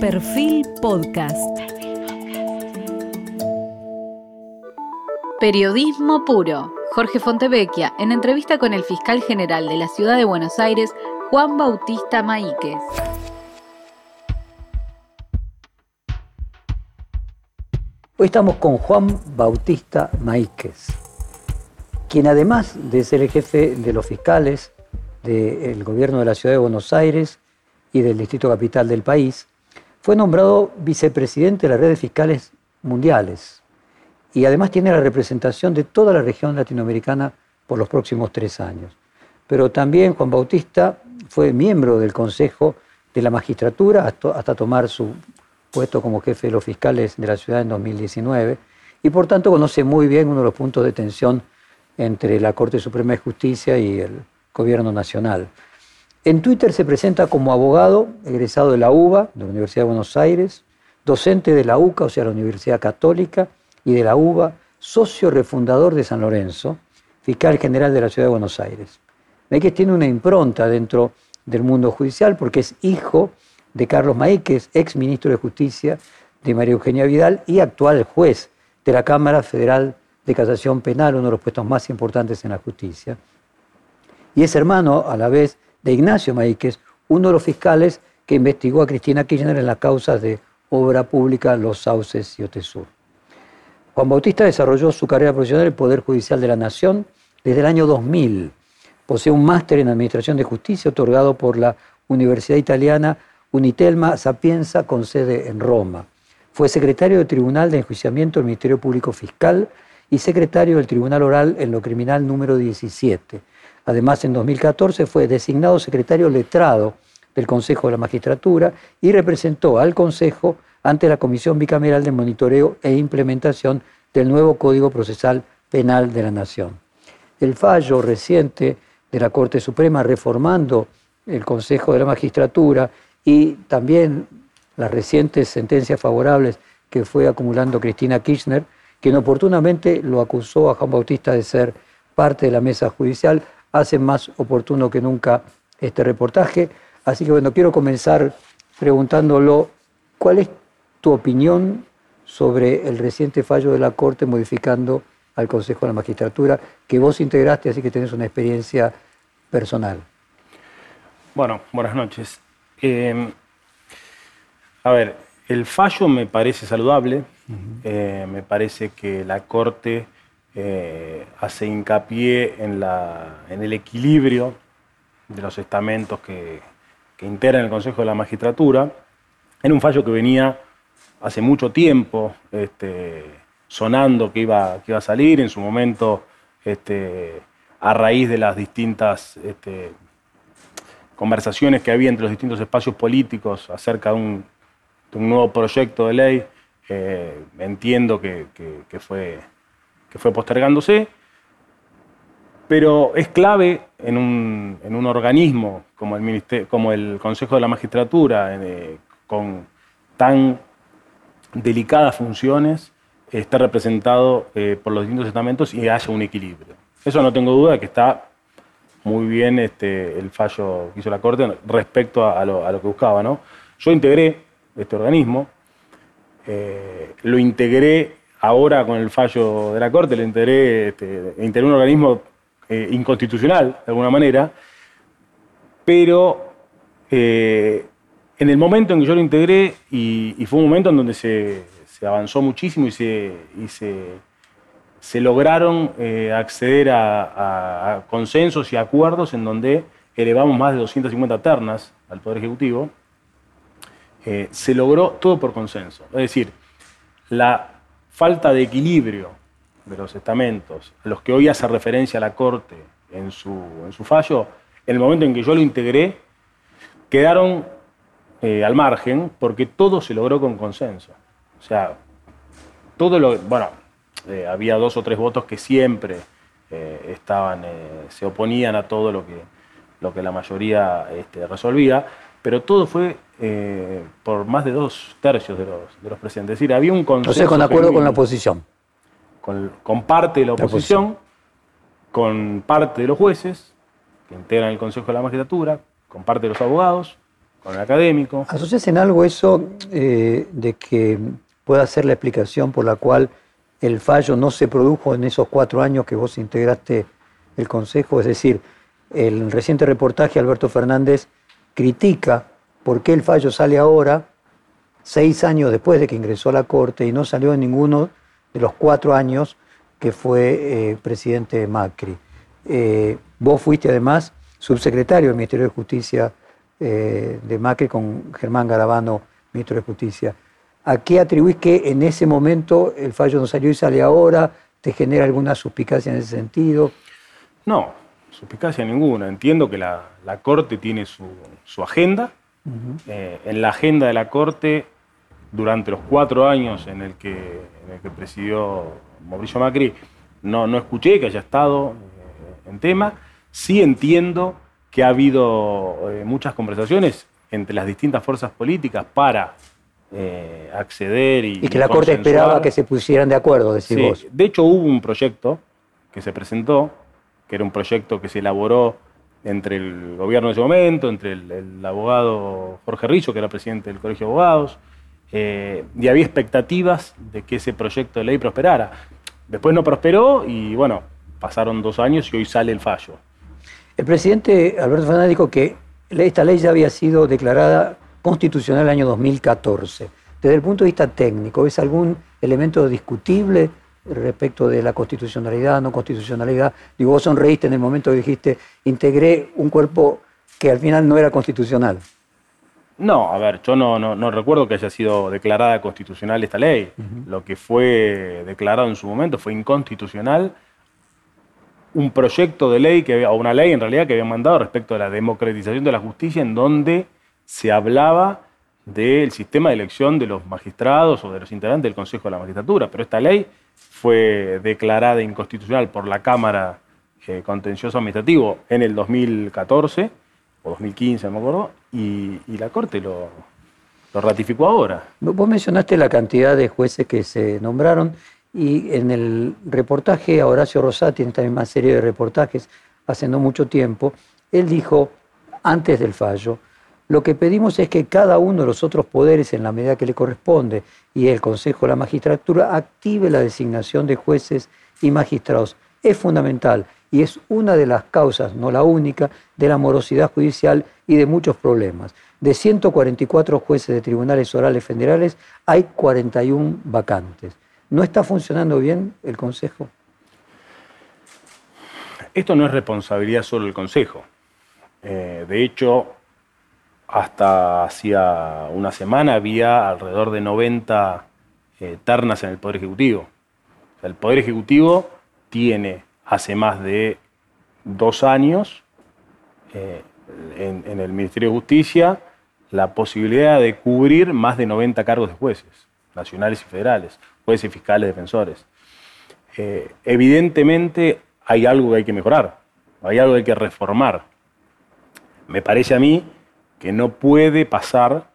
Perfil Podcast. Periodismo puro. Jorge Fontevecchia, en entrevista con el fiscal general de la ciudad de Buenos Aires, Juan Bautista Maíquez. Hoy estamos con Juan Bautista Maíquez, quien además de ser el jefe de los fiscales del gobierno de la ciudad de Buenos Aires y del distrito capital del país, fue nombrado vicepresidente de la red de fiscales mundiales y además tiene la representación de toda la región latinoamericana por los próximos tres años. Pero también Juan Bautista fue miembro del Consejo de la Magistratura hasta, tomar su puesto como jefe de los fiscales de la ciudad en 2019 y por tanto conoce muy bien uno de los puntos de tensión entre la Corte Suprema de Justicia y el Gobierno Nacional. En Twitter se presenta como abogado, egresado de la UBA, de la Universidad de Buenos Aires, docente de la UCA, o sea, la Universidad Católica, y de la UBA, socio refundador de San Lorenzo, fiscal general de la Ciudad de Buenos Aires. que tiene una impronta dentro del mundo judicial porque es hijo de Carlos Maíquez, ex ministro de Justicia de María Eugenia Vidal y actual juez de la Cámara Federal de Casación Penal, uno de los puestos más importantes en la justicia. Y es hermano, a la vez, Ignacio Maíquez, uno de los fiscales que investigó a Cristina Kirchner en las causas de obra pública Los Sauces y Otesur. Juan Bautista desarrolló su carrera profesional en el Poder Judicial de la Nación desde el año 2000. Posee un máster en Administración de Justicia otorgado por la Universidad Italiana Unitelma Sapienza con sede en Roma. Fue secretario del Tribunal de Enjuiciamiento del Ministerio Público Fiscal y secretario del Tribunal Oral en lo Criminal número 17 Además, en 2014 fue designado secretario letrado del Consejo de la Magistratura y representó al Consejo ante la Comisión Bicameral de Monitoreo e Implementación del nuevo Código Procesal Penal de la Nación. El fallo reciente de la Corte Suprema reformando el Consejo de la Magistratura y también las recientes sentencias favorables que fue acumulando Cristina Kirchner, quien oportunamente lo acusó a Juan Bautista de ser parte de la mesa judicial, hace más oportuno que nunca este reportaje. Así que bueno, quiero comenzar preguntándolo, ¿cuál es tu opinión sobre el reciente fallo de la Corte modificando al Consejo de la Magistratura, que vos integraste, así que tenés una experiencia personal? Bueno, buenas noches. Em, a ver, el fallo me parece saludable, eh, me parece que la Corte eh, hace hincapié en, el equilibrio de los estamentos que, integran el Consejo de la Magistratura, en un fallo que venía hace mucho tiempo este, sonando que iba, que iba a salir, en su momento este, a raíz de las distintas este, conversaciones que había entre los distintos espacios políticos acerca de un, nuevo proyecto de ley, eh, entiendo que fue que fue postergándose, pero es clave en un, organismo como el, como el Consejo de la Magistratura, eh, con tan delicadas funciones, esté representado eh, por los distintos estamentos y haya un equilibrio. Eso no tengo duda que está muy bien este, el fallo que hizo la Corte respecto a, lo, que buscaba. ¿no? Yo integré este organismo, eh, lo integré ahora con el fallo de la Corte le integré, este, un organismo eh, inconstitucional, de alguna manera, pero eh, en el momento en que yo lo integré, y, fue un momento en donde se, avanzó muchísimo y se, se, lograron eh, acceder a, consensos y acuerdos en donde elevamos más de 250 ternas al Poder Ejecutivo, se logró todo por consenso. Es decir, la falta de equilibrio de los estamentos, a los que hoy hace referencia la Corte en su, en su fallo, en el momento en que yo lo integré, quedaron eh, al margen porque todo se logró con consenso. O sea, todo lo. Bueno, eh, había dos o tres votos que siempre eh, estaban, se oponían a todo lo que, lo que la mayoría este, resolvía, pero todo fue eh, por más de dos tercios de los, de los presidentes. Es decir, había un consenso. O sea, con acuerdo con la oposición. Con, parte de la oposición, con parte de los jueces que integran el Consejo de la Magistratura, con parte de los abogados, con el académico. ¿Asocias en algo eso eh, de que pueda ser la explicación por la cual el fallo no se produjo en esos cuatro años que vos integraste el Consejo? Es decir, el reciente reportaje Alberto Fernández critica por qué el fallo sale ahora, seis años después de que ingresó a la Corte, y no salió en ninguno de los cuatro años que fue eh, presidente Macri. Eh, vos fuiste además subsecretario del Ministerio de Justicia eh, de Macri con Germán Garabano, ministro de Justicia. ¿A qué atribuís que en ese momento el fallo no salió y sale ahora? ¿Te genera alguna suspicacia en ese sentido? No, suspicacia ninguna. Entiendo que la, Corte tiene su, agenda. en la agenda de la Corte, durante los cuatro años en el que, en el que presidió Mauricio Macri, no, no escuché que haya estado eh, en tema. Sí entiendo que ha habido eh, muchas conversaciones entre las distintas fuerzas políticas para eh, acceder y. Y que la Corte esperaba que se pusieran de acuerdo, decís vos. De hecho, hubo un proyecto que se presentó, que era un proyecto que se elaboró entre el gobierno de ese momento, entre el, abogado Jorge Rizzo, que era presidente del Colegio de Abogados, y había expectativas de que ese proyecto de ley prosperara. Después no prosperó y bueno, pasaron dos años y hoy sale el fallo. El presidente Alberto Fernández dijo que esta ley ya había sido declarada constitucional en el año 2014. Desde el punto de vista técnico, ¿ves algún elemento discutible respecto de la constitucionalidad, no constitucionalidad? Digo, vos sonreíste en el momento que dijiste, integré un cuerpo que al final no era constitucional. No, a ver, yo no, no, recuerdo que haya sido declarada constitucional esta ley. Lo que fue declarado en su momento fue inconstitucional un proyecto de ley, que, o una ley en realidad que habían mandado respecto a la democratización de la justicia, en donde se hablaba del sistema de elección de los magistrados o de los integrantes del Consejo de la Magistratura. Pero esta ley fue declarada inconstitucional por la Cámara eh, Contencioso Administrativo en el 2014 o 2015, no me acuerdo, y, la Corte lo, lo ratificó ahora. Vos mencionaste la cantidad de jueces que se nombraron y en el reportaje a Horacio Rosati, en esta misma serie de reportajes, hace no mucho tiempo, él dijo, antes del fallo, lo que pedimos es que cada uno de los otros poderes, en la medida que le corresponde, y el Consejo de la Magistratura, active la designación de jueces y magistrados. Es fundamental y es una de las causas, no la única, de la morosidad judicial y de muchos problemas. De 144 jueces de tribunales orales federales, hay 41 vacantes. ¿No está funcionando bien el Consejo? Esto no es responsabilidad solo del Consejo. Eh, de hecho, hasta hacía una semana había alrededor de 90 eh, ternas en el Poder Ejecutivo. el Poder Ejecutivo tiene hace más de dos años eh, en, el Ministerio de Justicia la posibilidad de cubrir más de 90 cargos de jueces, nacionales y federales, jueces fiscales defensores. Eh, evidentemente hay algo que hay que mejorar, hay algo que hay que reformar. Me parece a mí que no puede pasar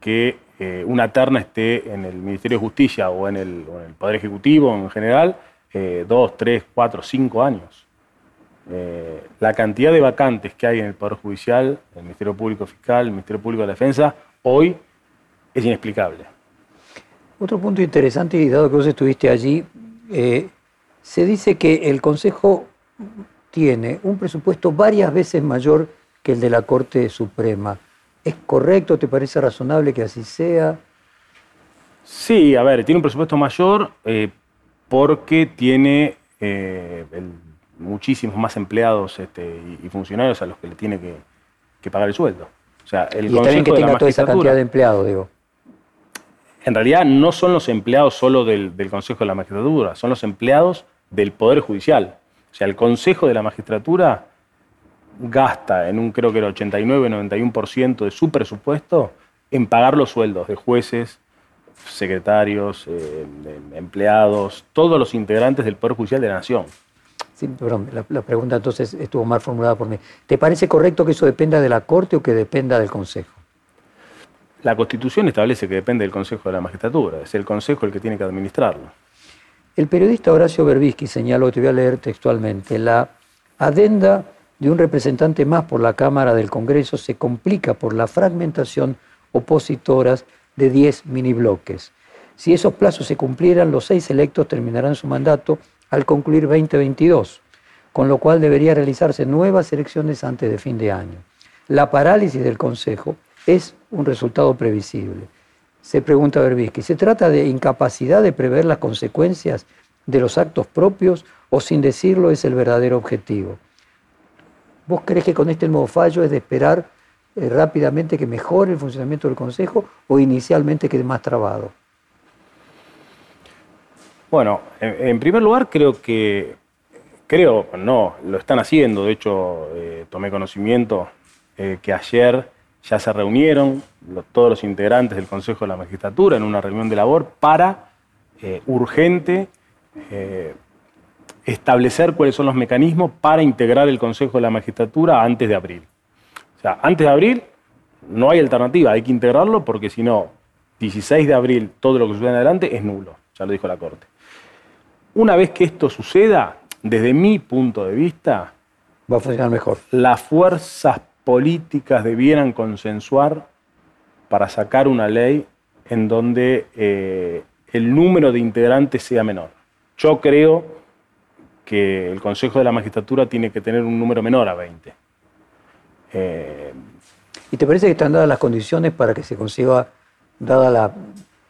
que eh, una terna esté en el Ministerio de Justicia o en el, o en el Poder Ejecutivo en general eh, dos, tres, cuatro, cinco años. Eh, la cantidad de vacantes que hay en el Poder Judicial, el Ministerio Público Fiscal, el Ministerio Público de la Defensa, hoy es inexplicable. Otro punto interesante, y dado que vos estuviste allí, se dice que el Consejo tiene un presupuesto varias veces mayor que el de la Corte Suprema. ¿Es correcto? ¿Te parece razonable que así sea? Sí, a ver, tiene un presupuesto mayor, porque tiene eh, muchísimos más empleados este, y, funcionarios a los que le tiene que, pagar el sueldo. O sea, el y también que tenga toda esa cantidad de empleados, digo. En realidad no son los empleados solo del, Consejo de la Magistratura, son los empleados del Poder Judicial. O sea, el Consejo de la Magistratura gasta en un creo que era 89-91% de su presupuesto en pagar los sueldos de jueces, secretarios, eh, empleados, todos los integrantes del Poder Judicial de la Nación. Sí, perdón, la, pregunta entonces estuvo mal formulada por mí. ¿Te parece correcto que eso dependa de la Corte o que dependa del Consejo? La Constitución establece que depende del Consejo de la Magistratura, es el Consejo el que tiene que administrarlo. El periodista Horacio Berbisky señaló, te voy a leer textualmente, la adenda de un representante más por la Cámara del Congreso se complica por la fragmentación opositoras de 10 bloques. Si esos plazos se cumplieran, los seis electos terminarán su mandato al concluir 2022, con lo cual debería realizarse nuevas elecciones antes de fin de año. La parálisis del Consejo es un resultado previsible. Se pregunta Berbisky, ¿se trata de incapacidad de prever las consecuencias de los actos propios o sin decirlo es el verdadero objetivo? ¿Vos crees que con este nuevo fallo es de esperar eh, rápidamente que mejore el funcionamiento del Consejo o inicialmente quede más trabado? Bueno, en, primer lugar creo que, creo, no, lo están haciendo, de hecho eh, tomé conocimiento eh, que ayer ya se reunieron todos los integrantes del Consejo de la Magistratura en una reunión de labor para urgente establecer cuáles son los mecanismos para integrar el Consejo de la Magistratura antes de abril. O sea, antes de abril no hay alternativa, hay que integrarlo porque si no, 16 de abril todo lo que sucede en adelante es nulo, ya lo dijo la Corte. Una vez que esto suceda, desde mi punto de vista, va a funcionar mejor. Las fuerzas políticas debieran consensuar para sacar una ley en donde eh, el número de integrantes sea menor. Yo creo que el Consejo de la Magistratura tiene que tener un número menor a 20. Eh, ¿Y te parece que están dadas las condiciones para que se consiga, dada la,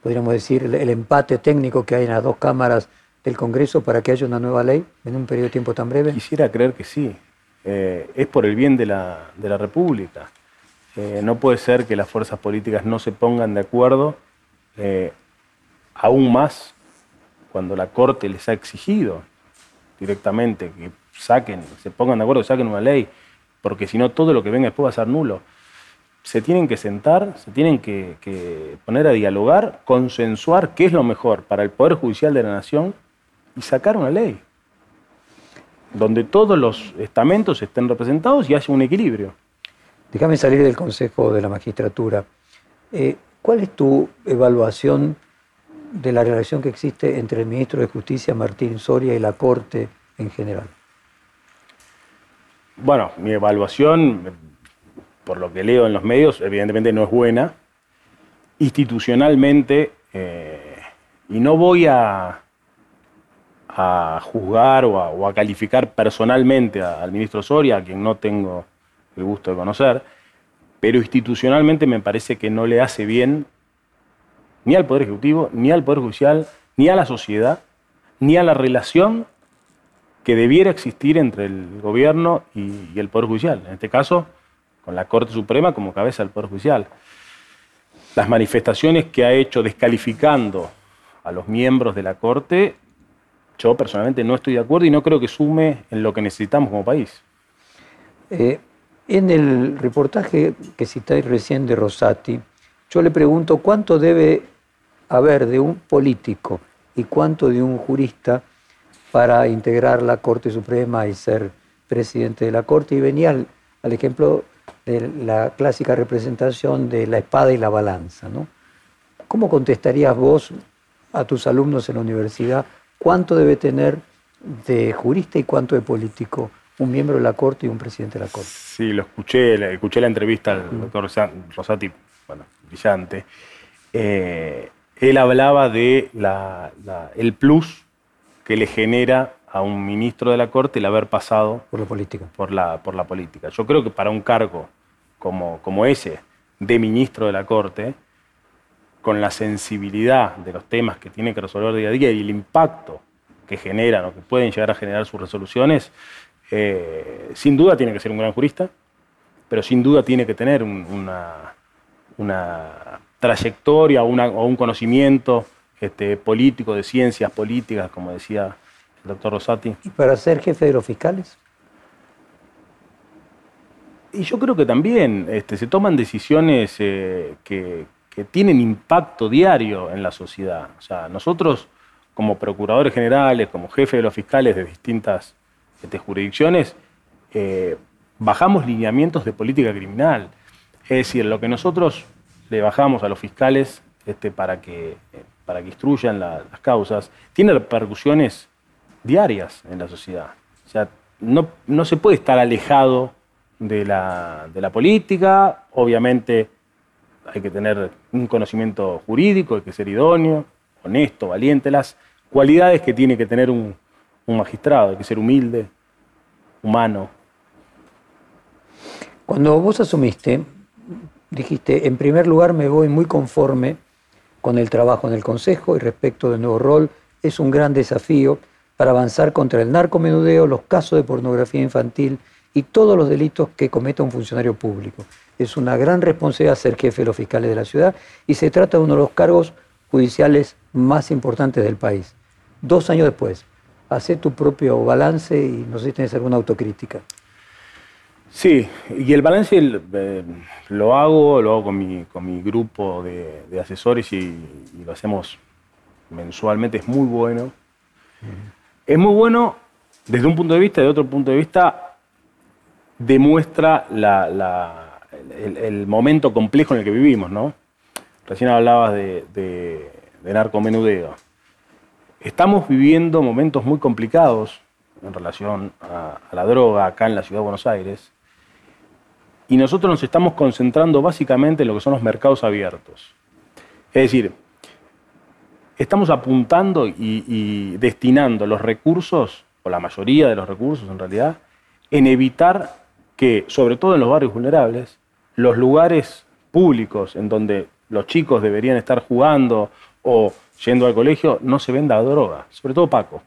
podríamos decir, el, empate técnico que hay en las dos cámaras del Congreso para que haya una nueva ley en un periodo de tiempo tan breve? Quisiera creer que sí. Eh, es por el bien de la, República. Eh, no puede ser que las fuerzas políticas no se pongan de acuerdo, aún más cuando la Corte les ha exigido directamente que saquen, se pongan de acuerdo, saquen una ley porque si no todo lo que venga después va a ser nulo. Se tienen que sentar, se tienen que, poner a dialogar, consensuar qué es lo mejor para el Poder Judicial de la Nación y sacar una ley donde todos los estamentos estén representados y haya un equilibrio. Déjame salir del Consejo de la Magistratura. Eh, ¿Cuál es tu evaluación de la relación que existe entre el ministro de Justicia, Martín Soria, y la Corte en general? Bueno, mi evaluación, por lo que leo en los medios, evidentemente no es buena. Institucionalmente, eh, y no voy a, a juzgar o a, calificar personalmente al ministro Soria, a quien no tengo el gusto de conocer, pero institucionalmente me parece que no le hace bien ni al Poder Ejecutivo, ni al Poder Judicial, ni a la sociedad, ni a la relación que debiera existir entre el gobierno y, el Poder Judicial. En este caso, con la Corte Suprema como cabeza del Poder Judicial. Las manifestaciones que ha hecho descalificando a los miembros de la Corte, yo personalmente no estoy de acuerdo y no creo que sume en lo que necesitamos como país. Eh, en el reportaje que citáis recién de Rosati, yo le pregunto cuánto debe haber de un político y cuánto de un jurista para integrar la Corte Suprema y ser presidente de la Corte. Y venía al, ejemplo de la clásica representación de la espada y la balanza. ¿no? ¿Cómo contestarías vos a tus alumnos en la universidad cuánto debe tener de jurista y cuánto de político un miembro de la Corte y un presidente de la Corte? Sí, lo escuché, escuché la entrevista al doctor Rosati, bueno, brillante. Eh, él hablaba de el plus que le genera a un ministro de la Corte el haber pasado por la política. Por la, por la política. Yo creo que para un cargo como, como ese de ministro de la Corte, con la sensibilidad de los temas que tiene que resolver día a día y el impacto que generan o que pueden llegar a generar sus resoluciones, eh, sin duda tiene que ser un gran jurista, pero sin duda tiene que tener una, una trayectoria o, o un conocimiento este, político, de ciencias políticas, como decía el doctor Rosati. ¿Y para ser jefe de los fiscales? Y yo creo que también este, se toman decisiones eh, que, tienen impacto diario en la sociedad. O sea, nosotros como procuradores generales, como jefe de los fiscales de distintas este, jurisdicciones, eh, bajamos lineamientos de política criminal. Es decir, lo que nosotros le bajamos a los fiscales este, para que para que instruyan las causas, tiene repercusiones diarias en la sociedad. O sea, no, no se puede estar alejado de la, de la política, obviamente hay que tener un conocimiento jurídico, hay que ser idóneo, honesto, valiente, las cualidades que tiene que tener un, un magistrado, hay que ser humilde, humano. Cuando vos asumiste, dijiste, en primer lugar me voy muy conforme con el trabajo en el Consejo y respecto del nuevo rol, es un gran desafío para avanzar contra el narcomenudeo, los casos de pornografía infantil y todos los delitos que cometa un funcionario público. Es una gran responsabilidad ser jefe de los fiscales de la ciudad y se trata de uno de los cargos judiciales más importantes del país. Dos años después, hace tu propio balance y no sé si tienes alguna autocrítica. Sí, y el balance eh, lo hago, lo hago con mi, con mi grupo de, asesores y, lo hacemos mensualmente, es muy bueno. Es muy bueno desde un punto de vista, de otro punto de vista, demuestra el, momento complejo en el que vivimos, ¿no? Recién hablabas de, de, de narcomenudeo. Estamos viviendo momentos muy complicados en relación a, la droga acá en la ciudad de Buenos Aires y nosotros nos estamos concentrando básicamente en lo que son los mercados abiertos. Es decir, estamos apuntando y, destinando los recursos, o la mayoría de los recursos en realidad, en evitar que, sobre todo en los barrios vulnerables, los lugares públicos en donde los chicos deberían estar jugando o yendo al colegio, no se venda droga, sobre todo Paco.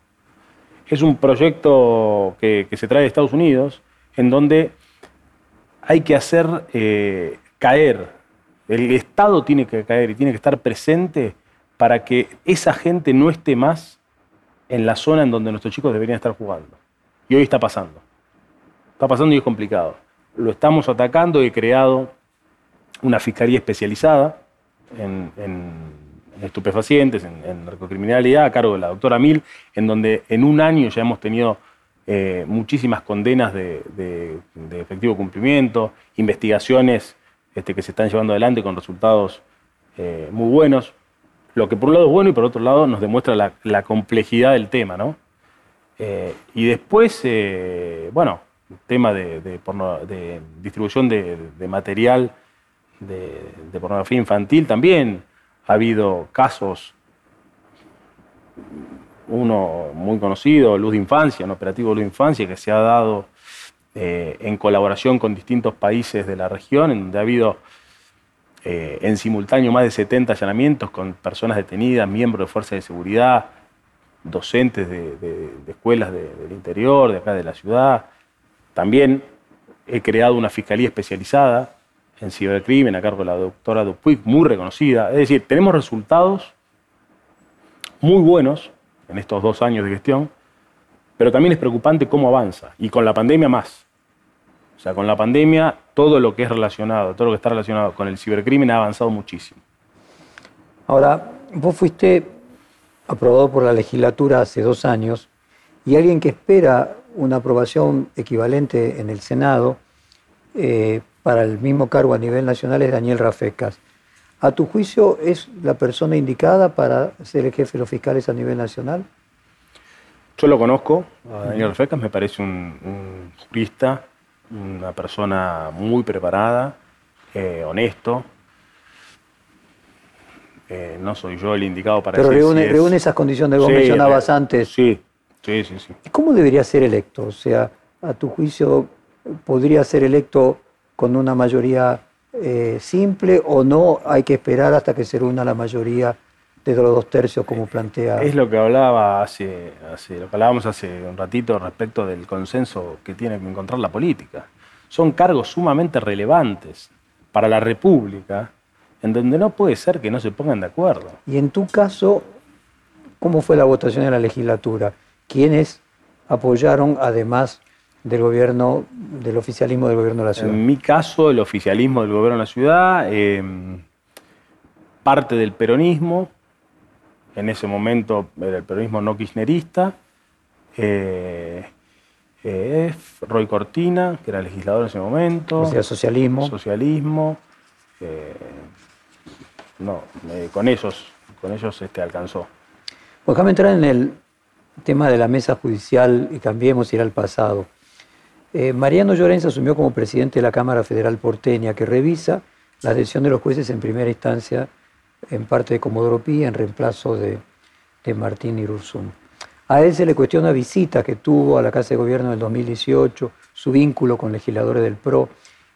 Es un proyecto que, se trae de Estados Unidos, en donde hay que hacer eh, caer, el Estado tiene que caer y tiene que estar presente para que esa gente no esté más en la zona en donde nuestros chicos deberían estar jugando. Y hoy está pasando. Está pasando y es complicado. Lo estamos atacando, he creado una fiscalía especializada en estupefacientes, en, narcocriminalidad, a cargo de la doctora Mil, en donde en un año ya hemos tenido eh, muchísimas condenas de, efectivo cumplimiento, investigaciones este, que se están llevando adelante con resultados eh, muy buenos, lo que por un lado es bueno y por otro lado nos demuestra la, complejidad del tema, ¿no? Eh, y después, bueno, tema de, de distribución de, material de pornografía infantil también ha habido casos, uno muy conocido, Luz de Infancia, un operativo Luz de Infancia que se ha dado eh, en colaboración con distintos países de la región, en donde ha habido eh, en simultáneo más de 70 allanamientos con personas detenidas, miembros de fuerzas de seguridad, docentes de, escuelas del interior, de acá de la ciudad. También he creado una fiscalía especializada en cibercrimen a cargo de la doctora Dupuy, muy reconocida. Es decir, tenemos resultados muy buenos en estos dos años de gestión, pero también es preocupante cómo avanza, y con la pandemia más. O sea, con la pandemia todo lo que es relacionado, todo lo que está relacionado con el cibercrimen ha avanzado muchísimo. Ahora, vos fuiste aprobado por la legislatura hace dos años y alguien que espera una aprobación equivalente en el Senado eh, para el mismo cargo a nivel nacional es Daniel Rafecas. ¿A tu juicio es la persona indicada para ser el jefe de los fiscales a nivel nacional? Yo lo conozco, a Daniel Rafecas, me parece un, jurista, una persona muy preparada, eh, honesto. Eh, no soy yo el indicado para Pero reúne, reúne esas condiciones que vos mencionabas antes. Sí, sí, sí, sí. ¿Cómo debería ser electo? O sea, a tu juicio, ¿podría ser electo con una mayoría eh, simple o no hay que esperar hasta que se reúna la mayoría de los dos tercios como plantea. Es lo que hablaba hace, lo que hablábamos hace un ratito respecto del consenso que tiene que encontrar la política. Son cargos sumamente relevantes para la República, en donde no puede ser que no se pongan de acuerdo. Y en tu caso, ¿cómo fue la votación en la legislatura? ¿Quiénes apoyaron además del gobierno, del oficialismo del gobierno de la ciudad? En mi caso, el oficialismo del gobierno de la ciudad, em, parte del peronismo, en ese momento era el peronismo no kirchnerista, eh, eh, Roy Cortina, que era legislador en ese momento. O sea, socialismo. Socialismo. Eh, no, con ellos, con ellos este, alcanzó. Pues déjame entrar en el tema de la mesa judicial y cambiemos ir al pasado. Eh, Mariano Llorenza asumió como presidente de la Cámara Federal porteña, que revisa la decisión de los jueces en primera instancia en parte de Comodoro Pi en reemplazo de, de Martín Irurzum. A él se le cuestiona visita que tuvo a la Casa de Gobierno en el 2018, su vínculo con legisladores del PRO.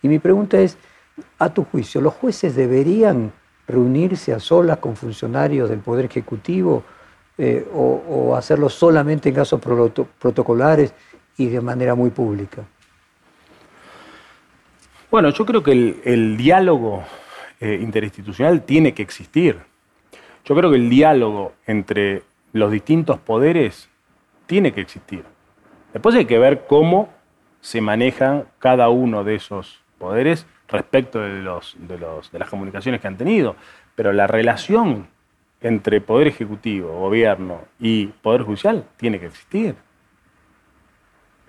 Y mi pregunta es, a tu juicio, ¿los jueces deberían reunirse a solas con funcionarios del Poder Ejecutivo eh, o, hacerlo solamente en casos protocolares y de manera muy pública? Bueno, yo creo que el, diálogo eh, interinstitucional tiene que existir. Yo creo que el diálogo entre los distintos poderes tiene que existir. Después hay que ver cómo se maneja cada uno de esos poderes respecto de, los, de, los, de las comunicaciones que han tenido. Pero la relación entre Poder Ejecutivo, Gobierno y Poder Judicial tiene que existir.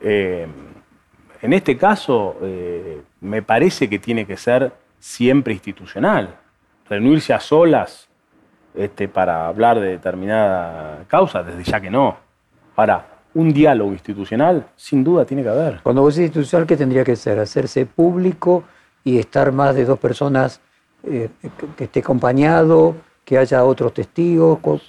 Eh, en este caso, eh, me parece que tiene que ser siempre institucional. Reunirse a solas este, para hablar de determinada causa, desde ya que no. Ahora, un diálogo institucional, sin duda, tiene que haber. Cuando vos decís institucional, ¿qué tendría que ser? ¿Hacerse público y estar más de dos personas eh, que esté acompañado? Que haya otros testigos? ¿Cómo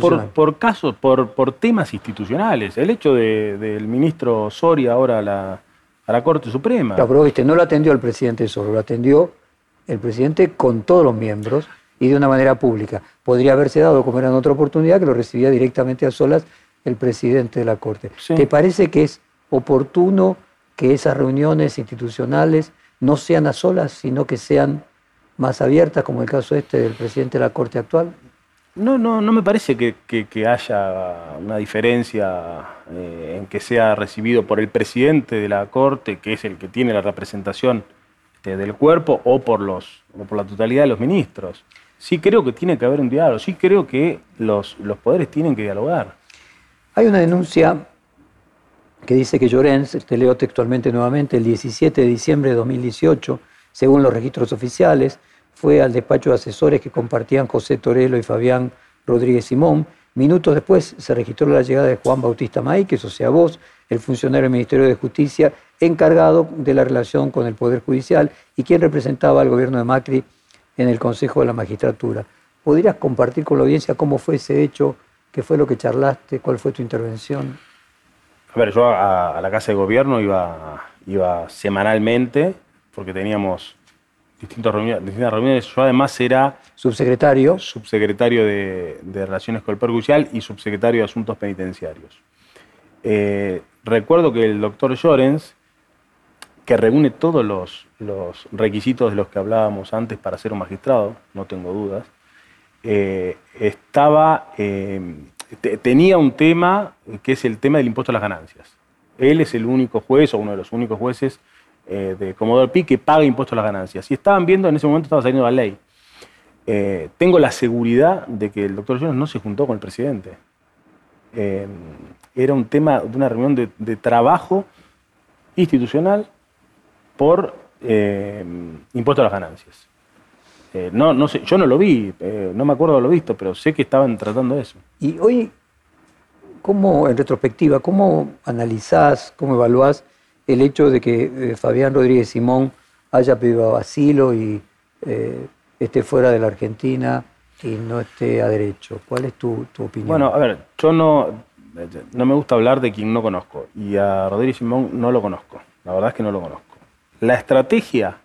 por, por, casos, por, por, temas institucionales. El hecho del ministro Soria ahora a la, a la Corte Suprema. Claro, pero viste, no lo atendió el presidente solo, lo atendió el presidente con todos los miembros y de una manera pública. Podría haberse dado, como era en otra oportunidad, que lo recibía directamente a solas el presidente de la Corte. ¿Te parece que es oportuno que esas reuniones institucionales no sean a solas, sino que sean más abiertas, como el caso este del presidente de la Corte actual? No, no, no me parece que, haya una diferencia eh, en que sea recibido por el presidente de la Corte, que es el que tiene la representación este, del cuerpo, o por, los, por la totalidad de los ministros. Sí creo que tiene que haber un diálogo, sí creo que los, los poderes tienen que dialogar. Hay una denuncia que dice que Llorens, te leo textualmente nuevamente, el 17 de diciembre de 2018, según los registros oficiales, fue al despacho de asesores que compartían José Torelo y Fabián Rodríguez Simón. Minutos después se registró la llegada de Juan Bautista Maíquez, o sea vos, el funcionario del Ministerio de Justicia encargado de la relación con el Poder Judicial y quien representaba al gobierno de Macri en el Consejo de la Magistratura. ¿Podrías compartir con la audiencia cómo fue ese hecho? ¿Qué fue lo que charlaste? ¿Cuál fue tu intervención? A ver, yo a, la Casa de Gobierno iba, iba semanalmente porque teníamos distintas reuniones, distintas reuniones. Yo además era... Subsecretario. Subsecretario de, Relaciones con el Poder Judicial y subsecretario de Asuntos Penitenciarios. Eh, recuerdo que el doctor Llorens, que reúne todos los, requisitos de los que hablábamos antes para ser un magistrado, no tengo dudas, eh, estaba, eh, tenía un tema que es el tema del impuesto a las ganancias. Él es el único juez o uno de los únicos jueces eh, de Comodoro Pi que paga impuestos a las ganancias. Y estaban viendo, en ese momento estaba saliendo la ley. Eh, tengo la seguridad de que el doctor Jones no se juntó con el presidente. Eh, era un tema de una reunión de, trabajo institucional por impuestos a las ganancias. no, no sé, yo no lo vi, no me acuerdo de lo visto, pero sé que estaban tratando eso. Y hoy, ¿cómo, en retrospectiva, cómo analizás, cómo evaluás el hecho de que eh, Fabián Rodríguez Simón haya pedido asilo y eh, esté fuera de la Argentina y no esté a derecho. ¿Cuál es tu, opinión? Bueno, a ver, yo no, no me gusta hablar de quien no conozco y a Rodríguez Simón no lo conozco. La verdad es que no lo conozco. La estrategia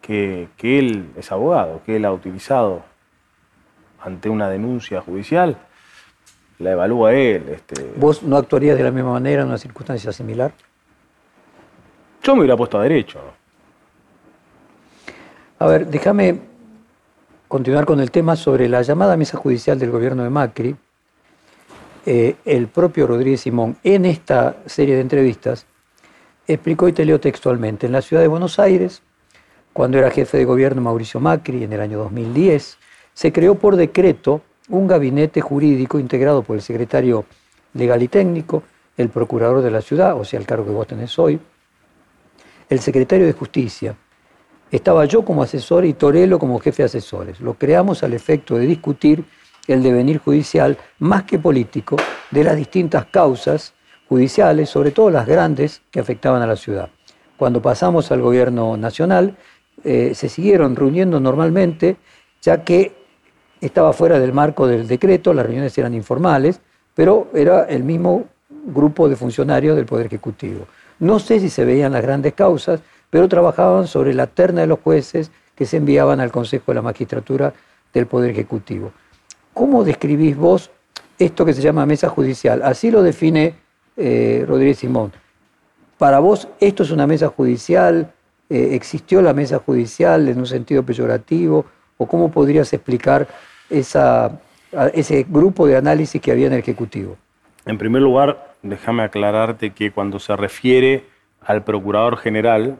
que, que él es abogado, que él ha utilizado ante una denuncia judicial, la evalúa él. Este... ¿Vos no actuarías de la misma manera en una circunstancia similar? Yo me hubiera puesto a derecho. A ver, déjame continuar con el tema sobre la llamada mesa judicial del gobierno de Macri. Eh, el propio Rodríguez Simón, en esta serie de entrevistas, explicó y te leo textualmente, en la ciudad de Buenos Aires, cuando era jefe de gobierno Mauricio Macri, en el año 2010, se creó por decreto un gabinete jurídico integrado por el secretario legal y técnico, el procurador de la ciudad, o sea, el cargo que vos tenés hoy, el secretario de Justicia. Estaba yo como asesor y Torello como jefe de asesores. Lo creamos al efecto de discutir el devenir judicial más que político de las distintas causas judiciales, sobre todo las grandes que afectaban a la ciudad. Cuando pasamos al gobierno nacional, eh, se siguieron reuniendo normalmente, ya que estaba fuera del marco del decreto, las reuniones eran informales, pero era el mismo grupo de funcionarios del Poder Ejecutivo. No sé si se veían las grandes causas, pero trabajaban sobre la terna de los jueces que se enviaban al Consejo de la Magistratura del Poder Ejecutivo. ¿Cómo describís vos esto que se llama mesa judicial? Así lo define eh, Rodríguez Simón. Para vos, ¿esto es una mesa judicial? Eh, ¿Existió la mesa judicial en un sentido peyorativo? ¿O cómo podrías explicar ese grupo de análisis que había en el Ejecutivo? En primer lugar, déjame aclararte que cuando se refiere al Procurador General,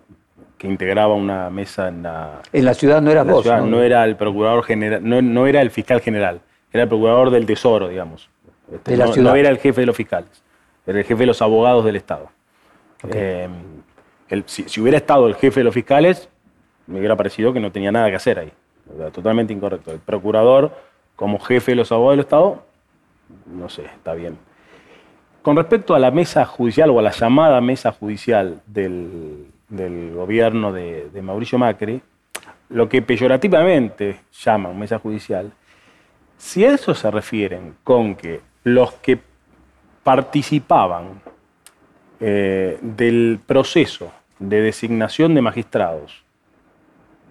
que integraba una mesa en la... En la ciudad no era vos. ¿no? era el Procurador General, no, era el Fiscal General, era el Procurador del Tesoro, digamos. Este, no, era el jefe de los fiscales, era el jefe de los abogados del Estado. Eh, si, hubiera estado el jefe de los fiscales, me hubiera parecido que no tenía nada que hacer ahí. Totalmente incorrecto. El procurador, como jefe de los abogados del Estado, no sé, está bien. Con respecto a la mesa judicial o a la llamada mesa judicial del, gobierno de, Mauricio Macri, lo que peyorativamente llaman mesa judicial, si a eso se refieren con que los que participaban eh, del proceso de designación de magistrados,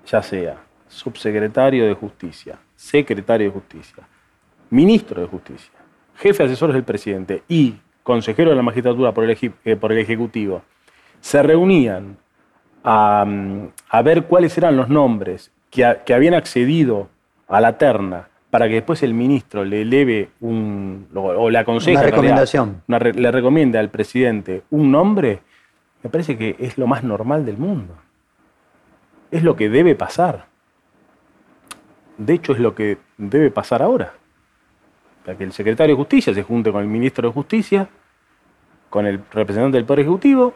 ya sea subsecretario de justicia, secretario de justicia, ministro de justicia, jefe de asesores del presidente y consejero de la magistratura por el, eh, por el Ejecutivo, se reunían a, mm, ver cuáles eran los nombres que, habían accedido a la terna para que después el ministro le eleve un, o, le aconseje, una recomendación. le recomiende al presidente un nombre, me parece que es lo más normal del mundo. Es lo que debe pasar. De hecho, es lo que debe pasar ahora. Para que el secretario de Justicia se junte con el ministro de Justicia con el representante del Poder Ejecutivo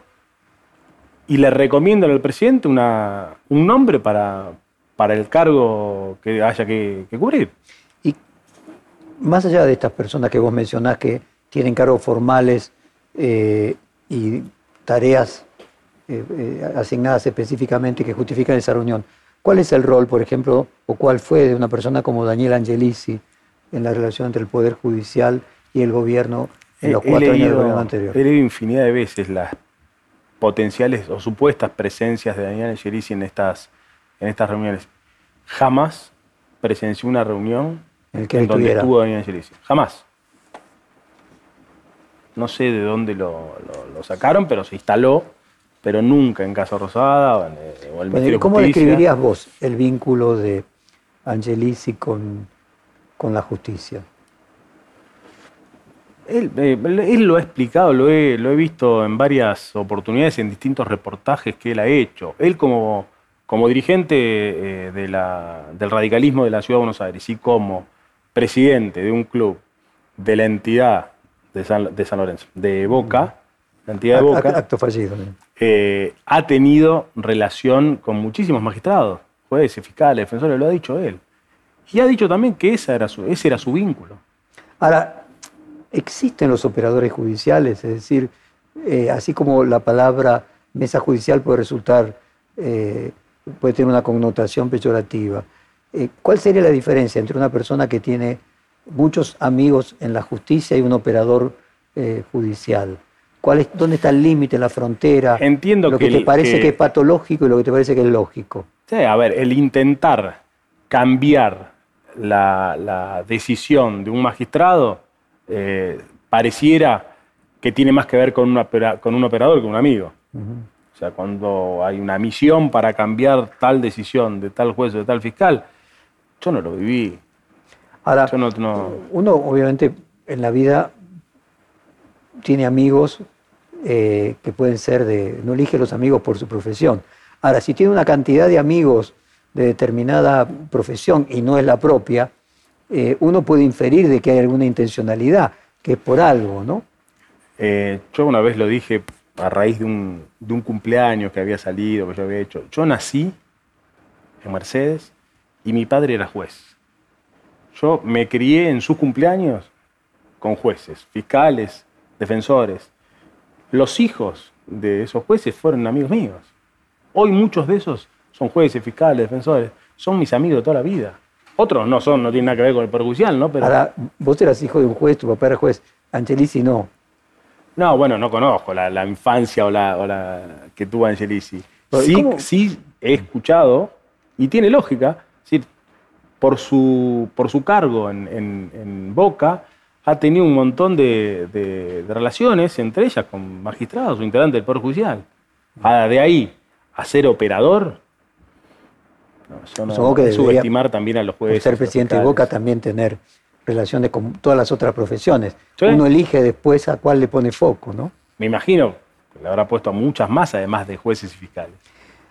y le recomiendan al presidente una, un nombre para, para el cargo que haya que, cubrir. Y más allá de estas personas que vos mencionás que tienen cargos formales eh, y tareas eh, eh, asignadas específicamente que justifican esa reunión, ¿cuál es el rol, por ejemplo, o cuál fue de una persona como Daniel Angelici en la relación entre el Poder Judicial y el gobierno en los cuatro años del gobierno anterior. He leído infinidad de veces las potenciales o supuestas presencias de Daniel Angelici en estas, en estas reuniones. Jamás presenció una reunión en, donde estuvo Daniel Angelici. Jamás. No sé de dónde lo, sacaron, pero se instaló, pero nunca en Casa Rosada o en, eh, el Ministerio ¿Cómo describirías vos el vínculo de Angelici con, con la justicia? Él, eh, él, lo ha explicado, lo he, lo he, visto en varias oportunidades, en distintos reportajes que él ha hecho. Él como, como dirigente eh, de la, del radicalismo de la Ciudad de Buenos Aires y como presidente de un club de la entidad de San, de San Lorenzo, de Boca, la entidad de Boca, acto fallido, eh, ha tenido relación con muchísimos magistrados, jueces, fiscales, defensores, lo ha dicho él. Y ha dicho también que esa era su, ese era su vínculo. Ahora, existen los operadores judiciales, es decir, eh, así como la palabra mesa judicial puede resultar, eh, puede tener una connotación peyorativa, eh, ¿cuál sería la diferencia entre una persona que tiene muchos amigos en la justicia y un operador judicial? ¿Cuál es, ¿Dónde está el límite, la frontera? Entiendo lo que, te parece que... es patológico y lo que te parece que es lógico. Sí, a ver, el intentar cambiar la, la decisión de un magistrado eh, pareciera que tiene más que ver con, con un operador que con un amigo. O sea, cuando hay una misión para cambiar tal decisión de tal juez o de tal fiscal, yo no lo viví. Ahora, uno obviamente en la vida tiene amigos eh, que pueden ser de, no elige los amigos por su profesión. Ahora, si tiene una cantidad de amigos de determinada profesión y no es la propia, eh, uno puede inferir de que hay alguna intencionalidad, que es por algo, ¿no? Eh, yo una vez lo dije a raíz de un, cumpleaños que había salido, que yo había hecho. Yo nací en Mercedes y mi padre era juez. Yo me crié en sus cumpleaños con jueces, fiscales, defensores. los hijos de esos jueces fueron amigos míos. Hoy muchos de esos son jueces, fiscales, defensores, son mis amigos de toda la vida. Otros no son, no tienen nada que ver con el perjudicial, ¿no? Pero... Ahora, vos eras hijo de un juez, tu papá era juez, Angelici no. No, bueno, no conozco la, infancia o la, que tuvo Angelici. Sí, sí he escuchado, y tiene lógica, por, su, por su cargo en, Boca, ha tenido un montón de, relaciones, entre ellas con magistrados o integrantes del Poder Judicial. de ahí a ser operador, no, que subestimar también a los jueces. Ser presidente de Boca también tener relaciones con todas las otras profesiones. Uno elige después a cuál le pone foco, ¿no? Me imagino que le habrá puesto a muchas más, además de jueces y fiscales.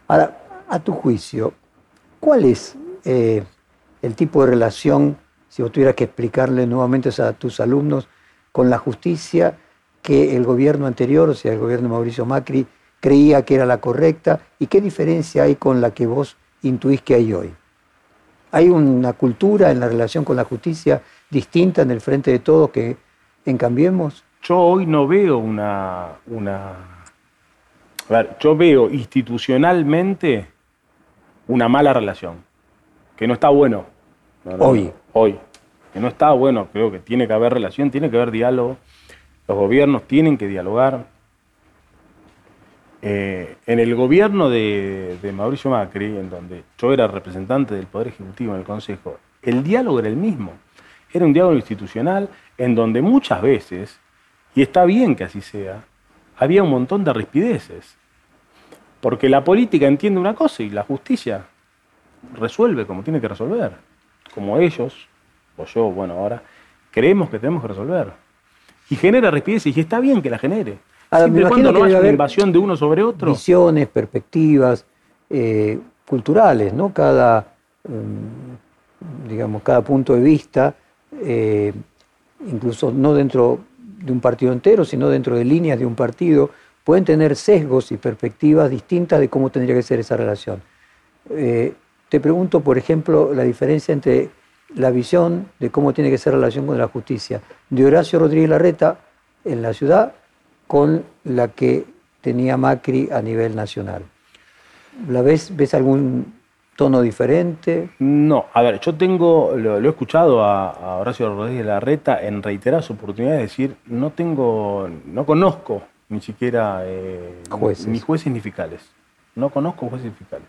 Ahora, a tu juicio, ¿cuál es eh, el tipo de relación, si vos tuvieras que explicarle nuevamente a tus alumnos, con la justicia que el gobierno anterior, o sea, el gobierno de Mauricio Macri, creía que era la correcta y qué diferencia hay con la que vos intuís que hay hoy? ¿Hay una cultura en la relación con la justicia distinta en el frente de todos que en Cambiemos? Yo hoy no veo una, una... A ver, yo veo institucionalmente una mala relación, que no está bueno. hoy. Hoy. Que no está bueno, creo que tiene que haber relación, tiene que haber diálogo. Los gobiernos tienen que dialogar. Eh, en el gobierno de, de, Mauricio Macri, en donde yo era representante del Poder Ejecutivo en el Consejo, el diálogo era el mismo. Era un diálogo institucional en donde muchas veces, y está bien que así sea, había un montón de rispideces. Porque la política entiende una cosa y la justicia resuelve como tiene que resolver. Como ellos, o yo, bueno, ahora, creemos que tenemos que resolver. Y genera rispideces y está bien que la genere. Siempre cuando no haya una invasión de uno sobre otro. Visiones, perspectivas eh, culturales, ¿no? Cada, em, digamos, cada punto de vista eh, incluso no dentro de un partido entero, sino dentro de líneas de un partido, pueden tener sesgos y perspectivas distintas de cómo tendría que ser esa relación. Eh, te pregunto, por ejemplo, la diferencia entre la visión de cómo tiene que ser la relación con la justicia de Horacio Rodríguez Larreta en la ciudad con la que tenía Macri a nivel nacional. ¿La ves, ves algún tono diferente? No, a ver, yo tengo, lo, he escuchado a, Horacio Rodríguez Larreta en reiteradas oportunidades decir, no tengo, no conozco ni siquiera eh, ni jueces ni fiscales. No conozco jueces ni fiscales.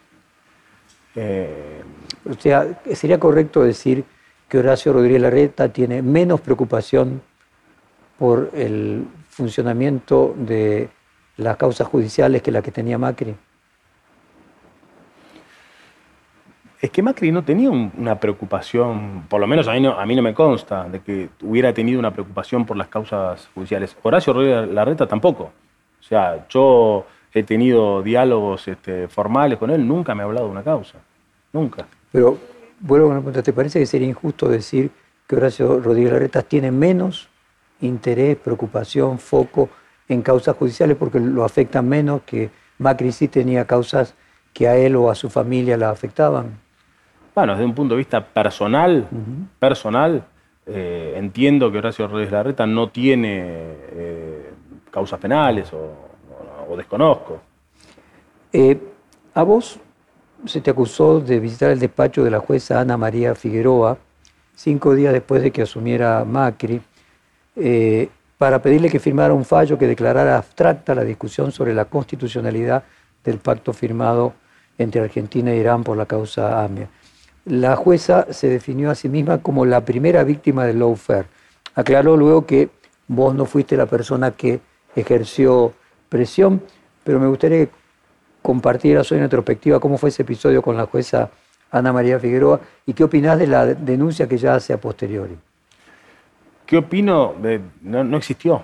Eh, o sea, sería correcto decir que Horacio Rodríguez Larreta tiene menos preocupación por el funcionamiento de las causas judiciales que la que tenía Macri. Es que Macri no tenía una preocupación, por lo menos a mí, no, a mí no me consta, de que hubiera tenido una preocupación por las causas judiciales. Horacio Rodríguez Larreta tampoco. O sea, yo he tenido diálogos este, formales con él, nunca me ha hablado de una causa. Nunca. Pero, vuelvo a una pregunta, ¿te parece que sería injusto decir que Horacio Rodríguez Larreta tiene menos interés, preocupación, foco en causas judiciales porque lo afectan menos que Macri sí tenía causas que a él o a su familia la afectaban? Bueno, desde un punto de vista personal, personal, eh, entiendo que Horacio Rodríguez Larreta no tiene eh, causas penales o, desconozco. Eh, a vos se te acusó de visitar el despacho de la jueza Ana María Figueroa cinco días después de que asumiera Macri para pedirle que firmara un fallo que declarara abstracta la discusión sobre la constitucionalidad del pacto firmado entre Argentina e Irán por la causa AMIA la jueza se definió a sí misma como la primera víctima del lawfare. Aclaró luego que vos no fuiste la persona que ejerció presión, pero me gustaría que compartieras hoy retrospectiva cómo fue ese episodio con la jueza Ana María Figueroa y qué opinás de la denuncia que ya hace a posteriori. ¿Qué opino? no, no, existió.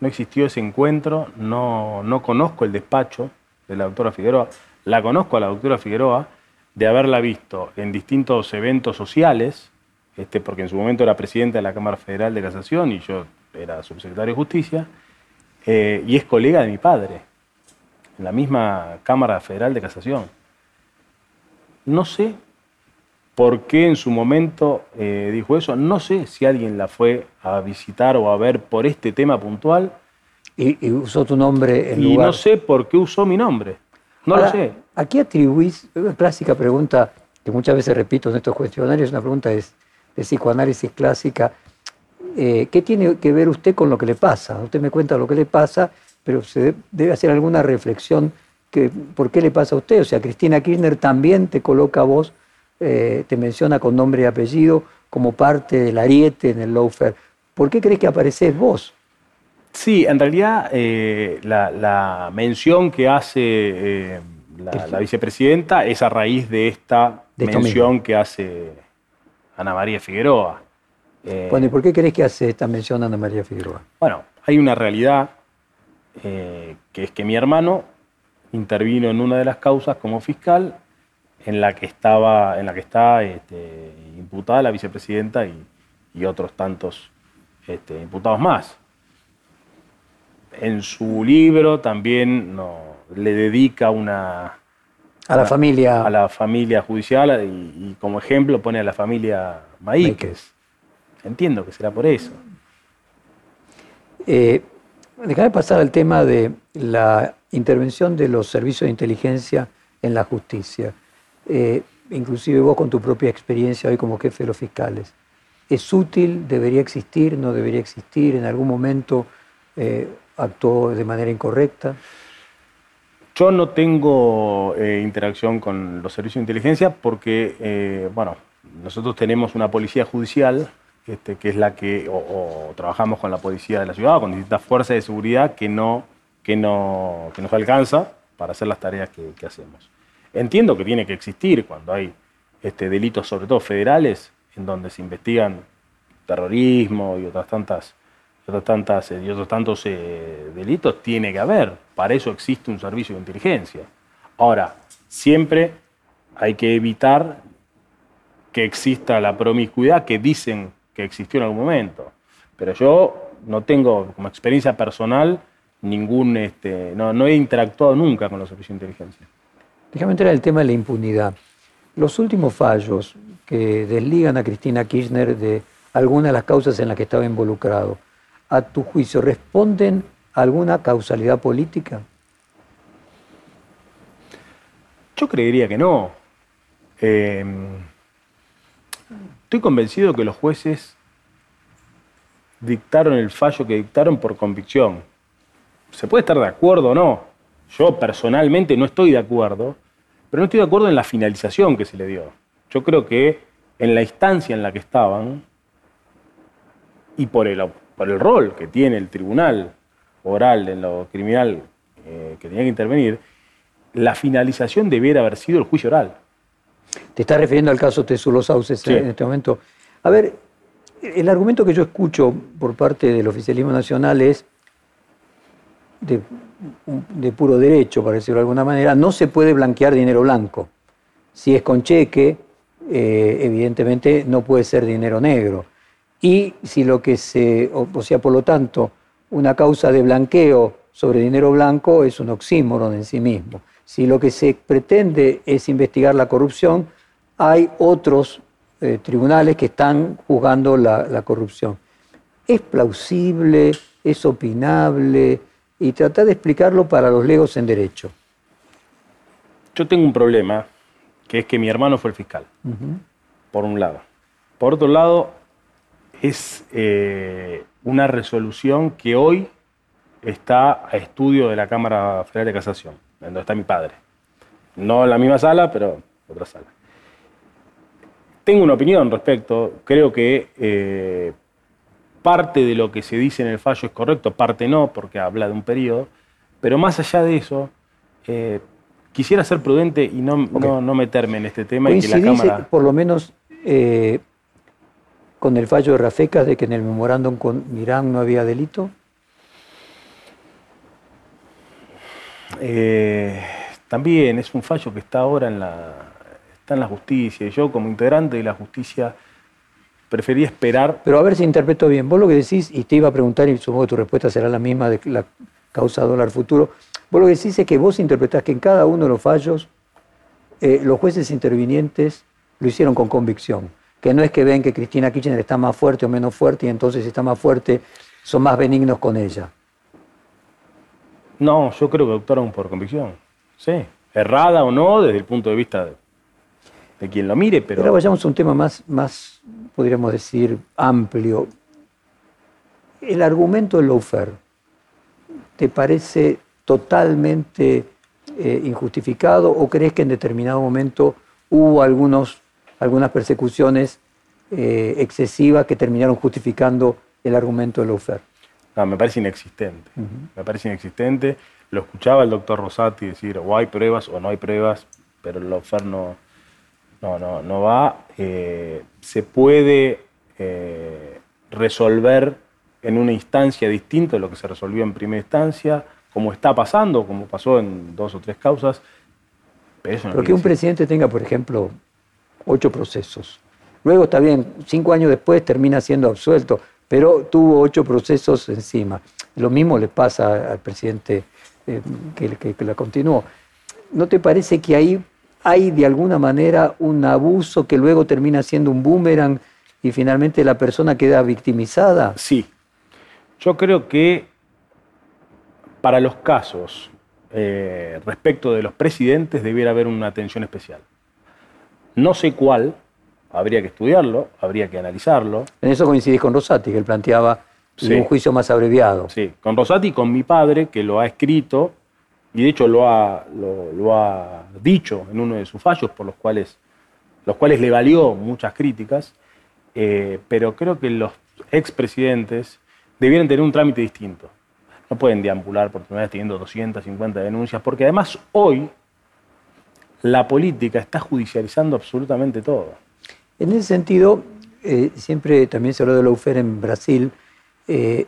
No existió ese encuentro, no, no conozco el despacho de la doctora Figueroa. La conozco a la doctora Figueroa, de haberla visto en distintos eventos sociales, este, porque en su momento era presidenta de la Cámara Federal de Casación y yo era subsecretario de Justicia, eh, y es colega de mi padre, en la misma Cámara Federal de Casación. No sé por qué en su momento eh, dijo eso, no sé si alguien la fue a visitar o a ver por este tema puntual, Y, usó tu nombre en y no sé por qué usó mi nombre. No lo sé. ¿A qué atribuís? Una clásica pregunta que muchas veces repito en estos cuestionarios, una pregunta de, de psicoanálisis clásica. Eh, ¿Qué tiene que ver usted con lo que le pasa? Usted me cuenta lo que le pasa, pero se debe hacer alguna reflexión que, por qué le pasa a usted. O sea, Cristina Kirchner también te coloca a vos, eh, te menciona con nombre y apellido como parte del ariete en el lawfare. ¿Por qué crees que apareces vos? Sí, en realidad eh, la, mención que hace la, vicepresidenta es a raíz de esta mención que hace Ana María Figueroa. Eh, bueno, ¿y por qué crees que hace esta mención Ana María Figueroa? Bueno, hay una realidad eh, que es que mi hermano intervino en una de las causas como fiscal en la que estaba, en la que está este, imputada la vicepresidenta y, otros tantos este, imputados más. En su libro también le dedica una a la familia a la familia judicial y, como ejemplo pone a la familia Maíquez. Entiendo que será por eso. Eh, déjame pasar al tema de la intervención de los servicios de inteligencia en la justicia. Eh, inclusive vos con tu propia experiencia hoy como jefe de los fiscales. ¿Es útil? ¿Debería existir? ¿No debería existir? ¿En algún momento eh, actuó de manera incorrecta? Yo no tengo eh, interacción con los servicios de inteligencia porque, bueno, nosotros tenemos una policía judicial este, que es la que, o, trabajamos con la policía de la ciudad, con distintas fuerzas de seguridad que no, que no, que nos alcanza para hacer las tareas que, hacemos. Entiendo que tiene que existir cuando hay este, delitos, sobre todo federales, en donde se investigan terrorismo y otras tantas, otras tantas y otros tantos eh, delitos, tiene que haber. Para eso existe un servicio de inteligencia. Ahora, siempre hay que evitar que exista la promiscuidad que dicen que existió en algún momento. Pero yo no tengo como experiencia personal ningún, este, no he interactuado nunca con los servicios de inteligencia. Déjame entrar en el tema de la impunidad. Los últimos fallos que desligan a Cristina Kirchner de algunas de las causas en las que estaba involucrado, a tu juicio, ¿responden a alguna causalidad política? Yo creería que no. Eh, Estoy convencido que los jueces dictaron el fallo que dictaron por convicción. Se puede estar de acuerdo o no. Yo personalmente no estoy de acuerdo, pero no estoy de acuerdo en la finalización que se le dio. Yo creo que en la instancia en la que estaban y por el, por el rol que tiene el tribunal oral en lo criminal eh, que tenía que intervenir, la finalización debiera haber sido el juicio oral. Te estás refiriendo al caso Tesulo Sauces en este momento. A ver, el argumento que yo escucho por parte del oficialismo nacional es de, puro derecho, para decirlo de alguna manera, no se puede blanquear dinero blanco. Si es con cheque, eh, evidentemente no puede ser dinero negro. Y si lo que se, o, sea, por lo tanto, una causa de blanqueo sobre dinero blanco es un oxímoron en sí mismo. Si lo que se pretende es investigar la corrupción, hay otros eh, tribunales que están juzgando la, corrupción. ¿Es plausible? ¿Es opinable? Y tratar de explicarlo para los legos en derecho. Yo tengo un problema, que es que mi hermano fue el fiscal, por un lado. Por otro lado, es eh, una resolución que hoy está a estudio de la Cámara Federal de Casación donde está mi padre. No en la misma sala, pero otra sala. Tengo una opinión respecto, creo que eh, parte de lo que se dice en el fallo es correcto, parte no, porque habla de un periodo, pero más allá de eso, eh, quisiera ser prudente y no, no, meterme en este tema. Y que la Cámara... por lo menos eh, con el fallo de Rafecas de que en el memorándum con Irán no había delito? Eh, también es un fallo que está ahora en la, está en la justicia. Y yo, como integrante de la justicia, prefería esperar. Pero a ver si interpreto bien. Vos lo que decís, y te iba a preguntar, y supongo que tu respuesta será la misma de la causa dólar futuro. Vos lo que decís es que vos interpretás que en cada uno de los fallos eh, los jueces intervinientes lo hicieron con convicción. Que no es que ven que Cristina Kirchner está más fuerte o menos fuerte y entonces si está más fuerte son más benignos con ella. No, yo creo que actuaron por convicción. Sí. Errada o no, desde el punto de vista de, quien lo mire, pero. Ahora vayamos a un tema más, más, podríamos decir, amplio. El argumento del lawfare, ¿te parece totalmente eh, injustificado o crees que en determinado momento hubo algunos, algunas persecuciones eh, excesivas que terminaron justificando el argumento del lawfare? No, me parece inexistente. Me parece inexistente. Lo escuchaba el doctor Rosati decir, o hay pruebas o no hay pruebas, pero el lawfare no, no, no, no va. Eh, se puede resolver en una instancia distinta de lo que se resolvió en primera instancia como está pasando, como pasó en dos o tres causas. Pero, que un presidente tenga, por ejemplo, ocho procesos. Luego está bien, cinco años después termina siendo absuelto, pero tuvo ocho procesos encima. Lo mismo le pasa al presidente eh, que, que la continuó. ¿No te parece que ahí hay de alguna manera un abuso que luego termina siendo un boomerang y finalmente la persona queda victimizada? Sí. Yo creo que para los casos eh, respecto de los presidentes debiera haber una atención especial. No sé cuál, habría que estudiarlo, habría que analizarlo. En eso coincidís con Rosati, que él planteaba un juicio más abreviado. Sí, con Rosati y con mi padre, que lo ha escrito, y de hecho lo ha, lo, ha dicho en uno de sus fallos, por los cuales, los cuales le valió muchas críticas, eh, pero creo que los expresidentes debieran tener un trámite distinto no pueden deambular por primera vez teniendo 250 denuncias, porque además hoy la política está judicializando absolutamente todo. En ese sentido, eh, siempre también se habló de la UFER en Brasil, eh,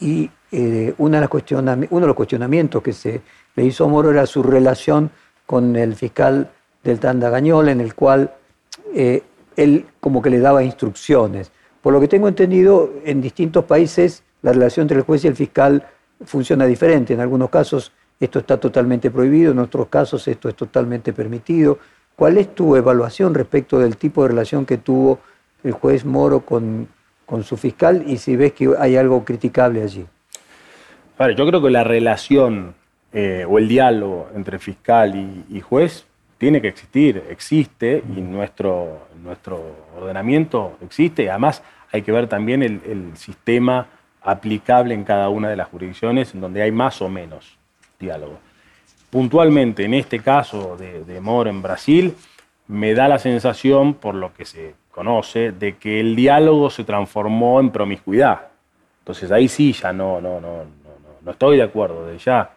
y eh, uno de los cuestionamientos que se le hizo Moro era su relación con el fiscal del Tandagañol, en el cual él como que le daba instrucciones. Por lo que tengo entendido, en distintos países la relación entre el juez y el fiscal funciona diferente. En algunos casos esto está totalmente prohibido, en otros casos esto es totalmente permitido. ¿Cuál es tu evaluación respecto del tipo de relación que tuvo el juez Moro con, su fiscal y si ves que hay algo criticable allí? yo creo que la relación eh, o el diálogo entre fiscal y, juez tiene que existir, existe y nuestro, nuestro ordenamiento existe. Además, hay que ver también el, sistema aplicable en cada una de las jurisdicciones en donde hay más o menos diálogo. Puntualmente, en este caso de, de Moro en Brasil, me da la sensación, por lo que se conoce, de que el diálogo se transformó en promiscuidad. Entonces ahí sí ya no, no, no, no, no estoy de acuerdo de ya.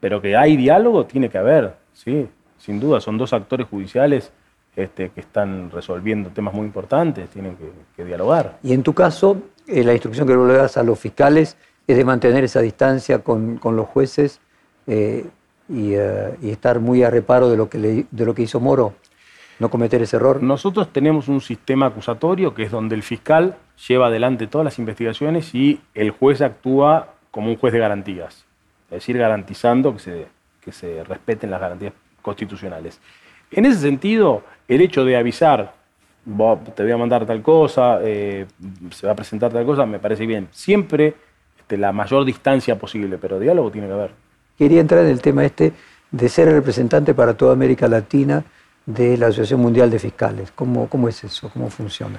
Pero que hay diálogo, tiene que haber, sí, sin duda. Son dos actores judiciales este, que están resolviendo temas muy importantes, tienen que, dialogar. Y en tu caso, eh, la instrucción que le das a los fiscales es de mantener esa distancia con, los jueces eh, eh, y, estar muy a reparo de lo, que de lo que hizo Moro, no cometer ese error. Nosotros tenemos un sistema acusatorio que es donde el fiscal lleva adelante todas las investigaciones y el juez actúa como un juez de garantías, es decir, garantizando que se, que se respeten las garantías constitucionales. En ese sentido, el hecho de avisar, te voy a mandar tal cosa, eh, se va a presentar tal cosa, me parece bien. Siempre este, la mayor distancia posible, pero diálogo tiene que haber. Quería entrar en el tema este de ser representante para toda América Latina de la Asociación Mundial de Fiscales. ¿Cómo, cómo es eso? ¿Cómo funciona?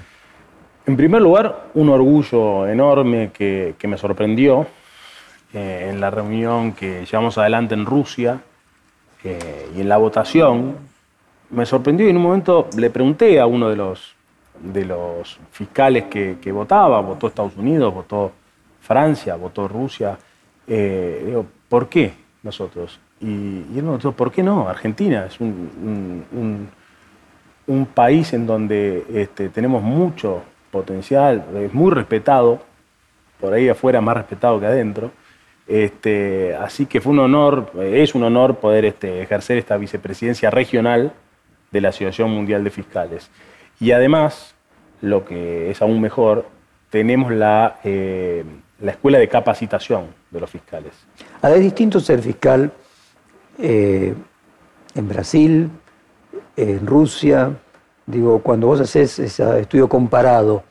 En primer lugar, un orgullo enorme que, me sorprendió en la reunión que llevamos adelante en Rusia y en la votación me sorprendió y en un momento le pregunté a uno de los, de los fiscales que, votaba, votó Estados Unidos, votó Francia, votó Rusia, eh, digo, ¿por qué nosotros? Y, él me dijo, ¿por qué no? Argentina es un, un, país en donde este, tenemos mucho potencial, es muy respetado, por ahí afuera más respetado que adentro. Este, así que fue un honor, es un honor poder este, ejercer esta vicepresidencia regional de la Asociación Mundial de Fiscales. Y además, lo que es aún mejor, tenemos la, eh, la escuela de capacitación de los fiscales. Ahora, es distinto ser fiscal eh, en Brasil, en Rusia, digo, cuando vos haces ese estudio comparado,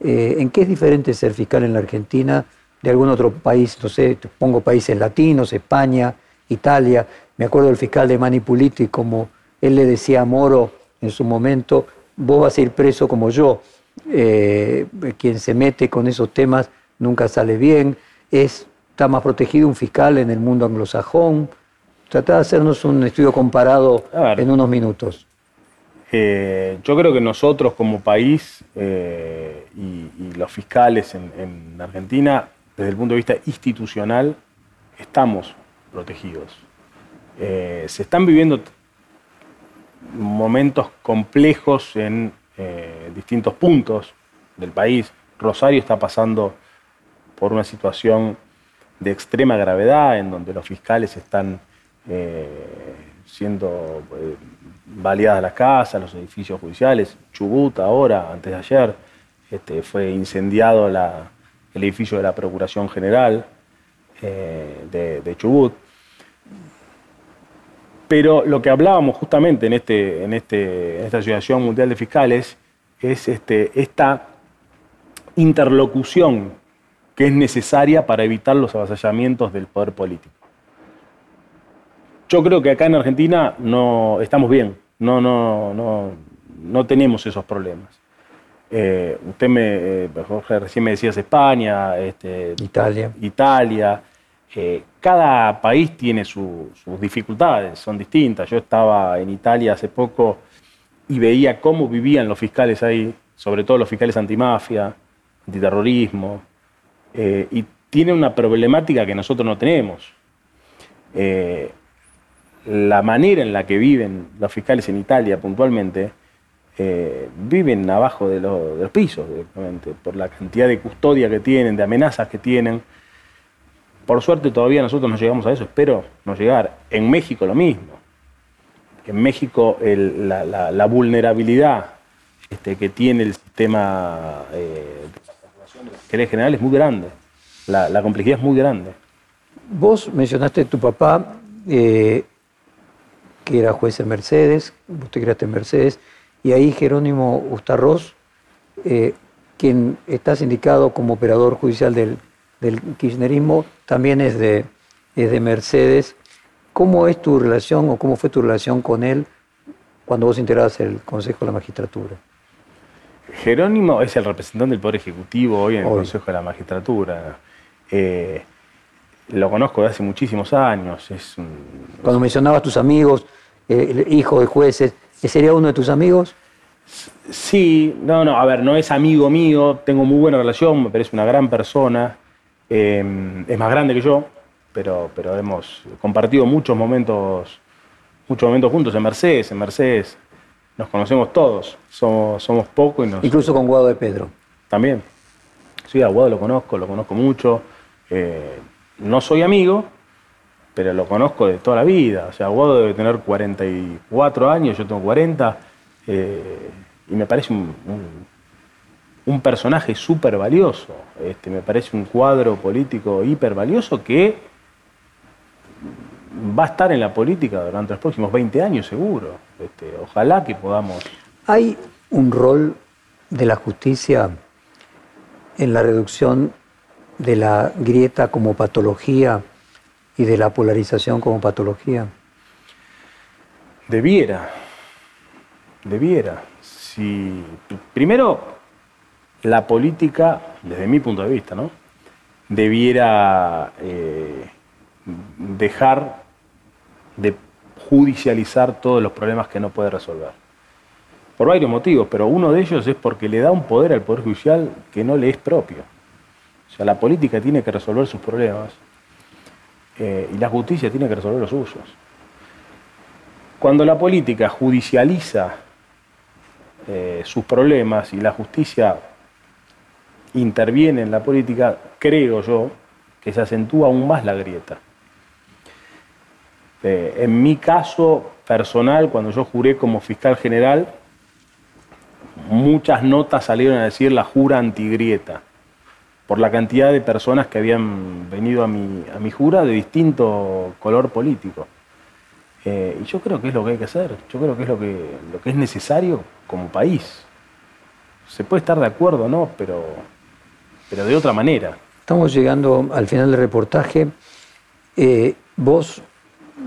eh, ¿en qué es diferente ser fiscal en la Argentina de algún otro país, no sé, te pongo países latinos, España, Italia. Me acuerdo del fiscal de Manipuliti, como él le decía a Moro en su momento, vos vas a ir preso como yo. Eh, quien se mete con esos temas nunca sale bien. Es, está más protegido un fiscal en el mundo anglosajón. Trata de hacernos un estudio comparado en unos minutos. Eh, yo creo que nosotros como país eh, y, los fiscales en, Argentina, desde el punto de vista institucional, estamos protegidos. se están viviendo momentos complejos en eh, distintos puntos del país. Rosario está pasando por una situación de extrema gravedad en donde los fiscales están eh, siendo eh, baleadas las casas, los edificios judiciales. Chubut ahora, antes de ayer, este, fue incendiado el edificio de la Procuración General de Chubut. Pero lo que hablábamos justamente en, este, en, este, esta Asociación Mundial de Fiscales es este, esta interlocución que es necesaria para evitar los avasallamientos del poder político. Yo creo que acá en Argentina no estamos bien, no, no, no, no tenemos esos problemas. Eh, usted me, eh, Jorge, recién me decías España, este, Italia. Italia cada país tiene sus dificultades, son distintas. Yo estaba en Italia hace poco y veía cómo vivían los fiscales ahí, sobre todo los fiscales antimafia, antiterrorismo, eh, y tiene una problemática que nosotros no tenemos. Eh, la manera en la que viven los fiscales en Italia puntualmente, eh, viven abajo de, los pisos directamente, por la cantidad de custodia que tienen, de amenazas que tienen. Por suerte todavía nosotros no llegamos a eso, espero no llegar. En México lo mismo. En México la, vulnerabilidad este, que tiene el sistema eh, de general es muy grande. La, complejidad es muy grande. Vos mencionaste a tu papá, eh, que era juez en Mercedes, vos te creaste en Mercedes, y ahí Jerónimo Ustarroz, eh, quien está sindicado como operador judicial del del kirchnerismo también es de, de Mercedes. ¿Cómo es tu relación o cómo fue tu relación con él cuando vos integrabas el Consejo de la Magistratura? Jerónimo es el representante del Poder Ejecutivo hoy en el Consejo de la Magistratura. Eh, lo conozco de hace muchísimos años. Es Cuando mencionabas tus amigos, eh, el hijo de jueces, ¿sería uno de tus amigos? Sí, no, no, a ver, no es amigo mío, tengo muy buena relación, me parece una gran persona. Em, es más grande que yo, pero, pero hemos compartido muchos momentos, muchos momentos juntos en Mercedes. En Mercedes nos conocemos todos, somos, somos pocos y nos... Incluso con Guado de Pedro. También. Sí, a Guado lo conozco, lo conozco mucho. Eh, no soy amigo, pero lo conozco de toda la vida. O sea, Guado debe tener 44 años, yo tengo 40, eh, y me parece un un personaje súper valioso. Este, me parece un cuadro político hiper valioso que va a estar en la política durante los próximos 20 años seguro. Este, ojalá que podamos... ¿Hay un rol de la justicia en la reducción de la grieta como patología y de la polarización como patología? Debiera, debiera. Si, primero, la política, desde mi punto de vista, ¿no? debiera eh, dejar de judicializar todos los problemas que no puede resolver. Por varios motivos, pero uno de ellos es porque le da un poder al Poder Judicial que no le es propio. O sea, la política tiene que resolver sus problemas eh, y la justicia tiene que resolver los suyos. Cuando la política judicializa eh, sus problemas y la justicia interviene en la política, creo yo, que se acentúa aún más la grieta. Eh, en mi caso personal, cuando yo juré como fiscal general, muchas notas salieron a decir la jura antigrieta, por la cantidad de personas que habían venido a mi, a mi jura de distinto color político. Eh, y yo creo que es lo que hay que hacer, yo creo que es lo que, lo que es necesario como país. Se puede estar de acuerdo, ¿no? Pero pero de otra manera. Estamos llegando al final del reportaje. Eh, vos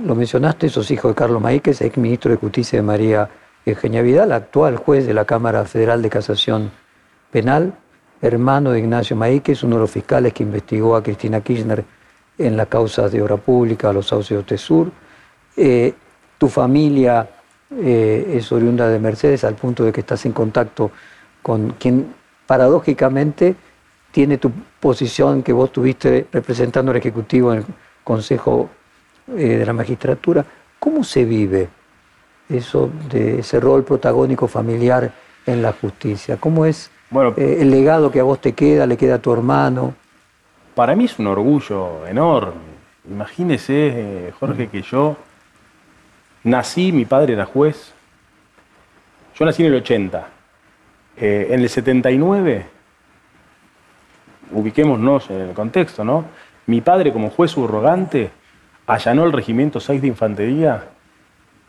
lo mencionaste, sos hijo de Carlos Maíquez, ex ministro de Justicia de María Eugenia Vidal, actual juez de la Cámara Federal de Casación Penal, hermano de Ignacio Maíquez, uno de los fiscales que investigó a Cristina Kirchner en las causas de obra pública, los saucios de Sur. Eh, tu familia eh, es oriunda de Mercedes al punto de que estás en contacto con quien paradójicamente tiene tu posición que vos tuviste representando al Ejecutivo en el Consejo eh, de la Magistratura. ¿Cómo se vive eso de ese rol protagónico familiar en la justicia? ¿Cómo es eh, el legado que a vos te queda, le queda a tu hermano? Para mí es un orgullo enorme. Imagínese, eh, Jorge, que yo nací, mi padre era juez. Yo nací en el 80. en el 79, ubiquémonos en el contexto, ¿no? Mi padre, como juez subrogante, allanó el regimiento 6 de infantería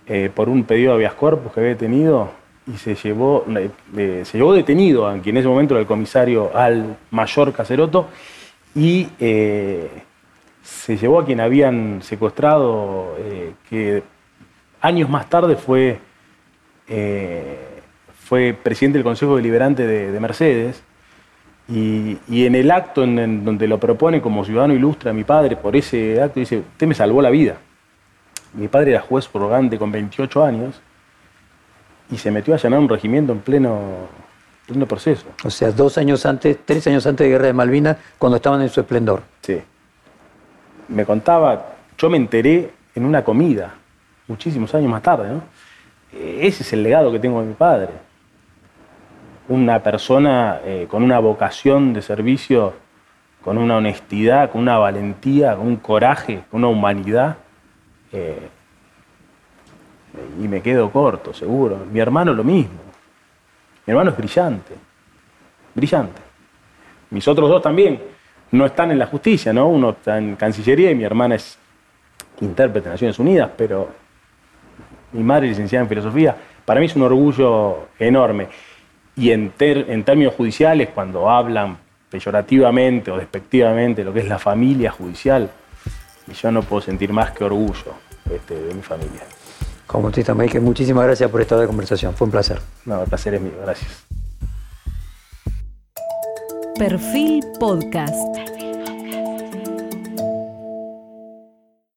eh, por un pedido de habeas corpus que había tenido y se llevó, eh, se llevó detenido a quien en ese momento era el comisario al mayor Caceroto y eh, se llevó a quien habían secuestrado, que años más tarde fue, fue presidente del Consejo Deliberante de Mercedes y, en el acto en, donde lo propone como ciudadano ilustre a mi padre, por ese acto dice, usted me salvó la vida. Mi padre era juez prorogante con 28 años y se metió a allanar un regimiento en pleno, pleno proceso. O sea, dos años antes, tres años antes de Guerra de Malvinas, cuando estaban en su esplendor. Sí. Me contaba, yo me enteré en una comida, muchísimos años más tarde, ¿no? Ese es el legado que tengo de mi padre una persona eh, con una vocación de servicio, con una honestidad, con una valentía, con un coraje, con una humanidad. Eh, y me quedo corto, seguro. Mi hermano lo mismo. Mi hermano es brillante, brillante. Mis otros dos también no están en la justicia, ¿no? Uno está en Cancillería y mi hermana es intérprete de Naciones Unidas, pero mi madre es licenciada en filosofía. Para mí es un orgullo enorme. Y en, términos judiciales, cuando hablan peyorativamente o despectivamente lo que es la familia judicial, yo no puedo sentir más que orgullo este, de mi familia. Como Bautista que muchísimas gracias por esta conversación. Fue un placer. No, el placer es mío. Gracias. Perfil Podcast.